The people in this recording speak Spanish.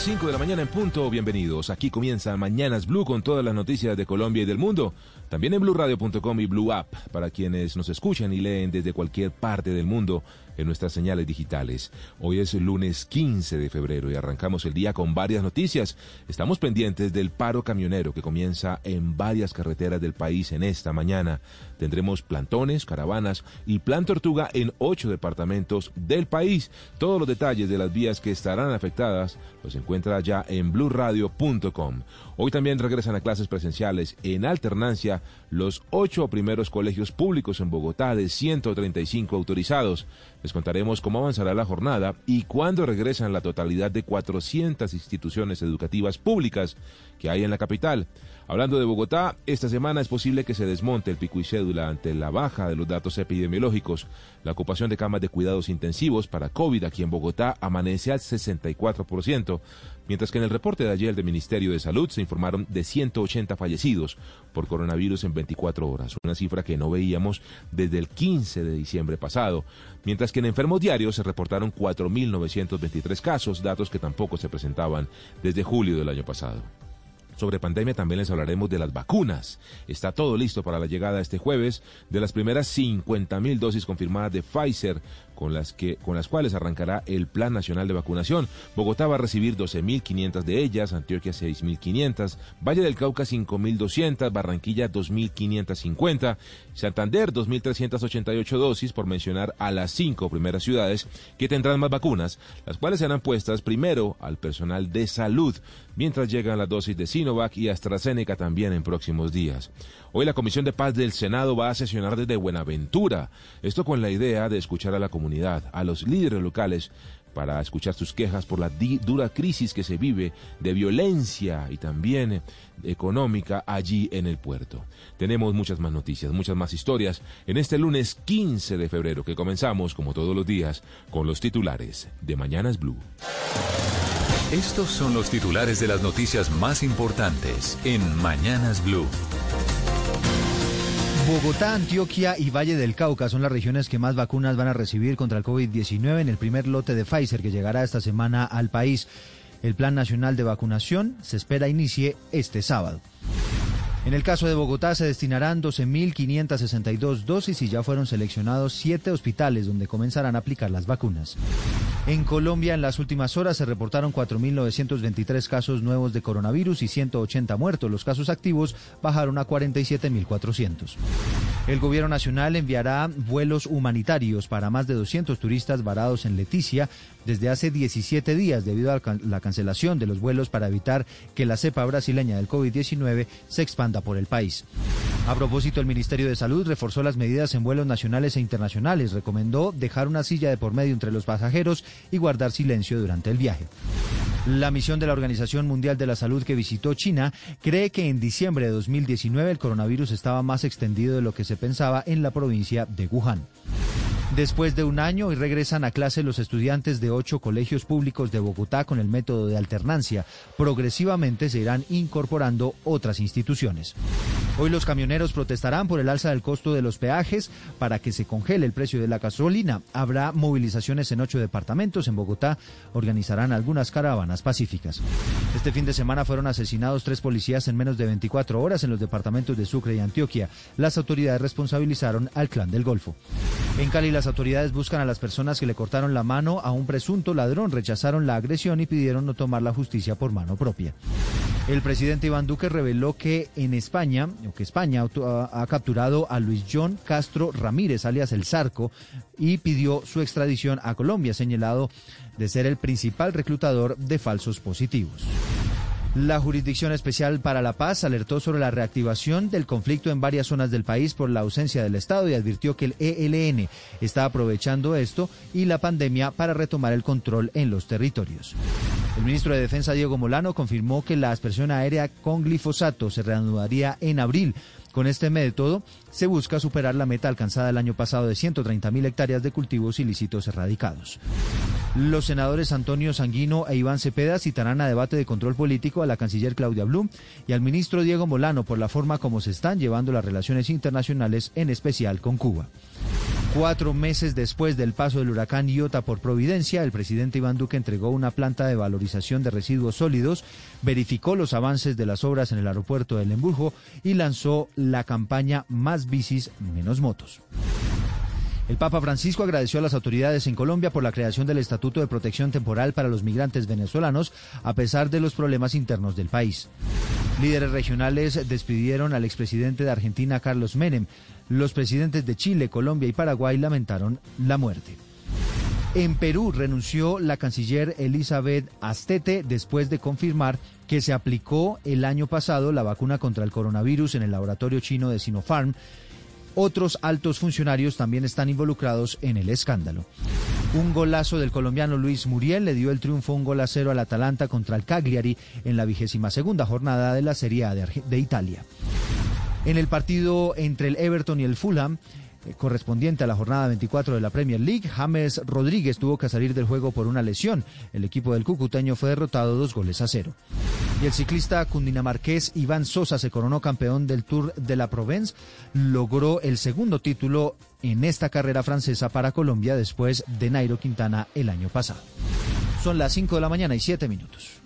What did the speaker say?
Las 5 de la mañana en punto. Bienvenidos. Aquí comienza Mañanas Blue con todas las noticias de Colombia y del mundo. También en bluradio.com y Blue App para quienes nos escuchan y leen desde cualquier parte del mundo en nuestras señales digitales. Hoy es lunes 15 de febrero y arrancamos el día con varias noticias. Estamos pendientes del paro camionero que comienza en varias carreteras del país en esta mañana. Tendremos plantones, caravanas y plan tortuga en ocho departamentos del país. Todos los detalles de las vías que estarán afectadas los encuentra ya en blurradio.com. Hoy también regresan a clases presenciales en alternancia los ocho primeros colegios públicos en Bogotá de 135 autorizados. Les contaremos cómo avanzará la jornada y cuándo regresan la totalidad de 400 instituciones educativas públicas que hay en la capital. Hablando de Bogotá, esta semana es posible que se desmonte el pico y cédula ante la baja de los datos epidemiológicos. La ocupación de camas de cuidados intensivos para COVID aquí en Bogotá amanece al 64%, mientras que en el reporte de ayer del Ministerio de Salud se informaron de 180 fallecidos por coronavirus en 24 horas, una cifra que no veíamos desde el 15 de diciembre pasado, mientras que en enfermos diarios se reportaron 4.923 casos, datos que tampoco se presentaban desde julio del año pasado. Sobre pandemia también les hablaremos de las vacunas. Está todo listo para la llegada este jueves de las primeras 50 mil dosis confirmadas de Pfizer con las, que, con las cuales arrancará el Plan Nacional de Vacunación. Bogotá va a recibir 12.500 de ellas, Antioquia 6.500, Valle del Cauca 5.200, Barranquilla 2.550, Santander 2.388 dosis, por mencionar a las cinco primeras ciudades que tendrán más vacunas, las cuales serán puestas primero al personal de salud, mientras llegan las dosis de Sinovac y AstraZeneca también en próximos días. Hoy la Comisión de Paz del Senado va a sesionar desde Buenaventura, esto con la idea de escuchar a la comunidad, a los líderes locales, para escuchar sus quejas por la dura crisis que se vive de violencia y también económica allí en el puerto. Tenemos muchas más noticias, muchas más historias en este lunes 15 de febrero que comenzamos, como todos los días, con los titulares de Mañanas Blue. Estos son los titulares de las noticias más importantes en Mañanas Blue. Bogotá, Antioquia y Valle del Cauca son las regiones que más vacunas van a recibir contra el COVID-19 en el primer lote de Pfizer que llegará esta semana al país. El Plan Nacional de Vacunación se espera inicie este sábado. En el caso de Bogotá se destinarán 12.562 dosis y ya fueron seleccionados siete hospitales donde comenzarán a aplicar las vacunas. En Colombia, en las últimas horas se reportaron 4.923 casos nuevos de coronavirus y 180 muertos. Los casos activos bajaron a 47.400. El gobierno nacional enviará vuelos humanitarios para más de 200 turistas varados en Leticia desde hace 17 días debido a la cancelación de los vuelos para evitar que la cepa brasileña del COVID-19 se expanda por el país. A propósito, el Ministerio de Salud reforzó las medidas en vuelos nacionales e internacionales. Recomendó dejar una silla de por medio entre los pasajeros y guardar silencio durante el viaje. La misión de la Organización Mundial de la Salud que visitó China cree que en diciembre de 2019 el coronavirus estaba más extendido de lo que se pensaba en la provincia de Wuhan. Después de un año y regresan a clase los estudiantes de ocho colegios públicos de Bogotá con el método de alternancia. Progresivamente se irán incorporando otras instituciones. Hoy los camioneros protestarán por el alza del costo de los peajes para que se congele el precio de la gasolina. Habrá movilizaciones en ocho departamentos. En Bogotá organizarán algunas caravanas pacíficas. Este fin de semana fueron asesinados tres policías en menos de 24 horas en los departamentos de Sucre y Antioquia. Las autoridades responsabilizaron al clan del Golfo. En Cali, las autoridades buscan a las personas que le cortaron la mano a un presunto ladrón, rechazaron la agresión y pidieron no tomar la justicia por mano propia. El presidente Iván Duque reveló que en España, que España ha capturado a Luis John Castro Ramírez, alias El Zarco, y pidió su extradición a Colombia, señalado de ser el principal reclutador de falsos positivos. La Jurisdicción Especial para la Paz alertó sobre la reactivación del conflicto en varias zonas del país por la ausencia del Estado y advirtió que el ELN está aprovechando esto y la pandemia para retomar el control en los territorios. El ministro de Defensa Diego Molano confirmó que la aspersión aérea con glifosato se reanudaría en abril con este método se busca superar la meta alcanzada el año pasado de 130.000 hectáreas de cultivos ilícitos erradicados. Los senadores Antonio Sanguino e Iván Cepeda citarán a debate de control político a la canciller Claudia Blum y al ministro Diego Molano por la forma como se están llevando las relaciones internacionales, en especial con Cuba. Cuatro meses después del paso del huracán Iota por Providencia, el presidente Iván Duque entregó una planta de valorización de residuos sólidos, verificó los avances de las obras en el aeropuerto de Lemburgo y lanzó la campaña Más bicis, menos motos. El Papa Francisco agradeció a las autoridades en Colombia por la creación del Estatuto de Protección Temporal para los migrantes venezolanos, a pesar de los problemas internos del país. Líderes regionales despidieron al expresidente de Argentina, Carlos Menem. Los presidentes de Chile, Colombia y Paraguay lamentaron la muerte. En Perú renunció la canciller Elizabeth Astete después de confirmar que se aplicó el año pasado la vacuna contra el coronavirus en el laboratorio chino de Sinopharm otros altos funcionarios también están involucrados en el escándalo. Un golazo del colombiano Luis Muriel le dio el triunfo un gol a cero al Atalanta contra el Cagliari en la vigésima segunda jornada de la Serie A de, Italia. En el partido entre el Everton y el Fulham, correspondiente a la jornada 24 de la Premier League, James Rodríguez tuvo que salir del juego por una lesión. El equipo del cucuteño fue derrotado dos goles a cero. Y el ciclista cundinamarqués Iván Sosa se coronó campeón del Tour de la Provence, logró el segundo título en esta carrera francesa para Colombia después de Nairo Quintana el año pasado. Son las 5 de la mañana y 7 minutos.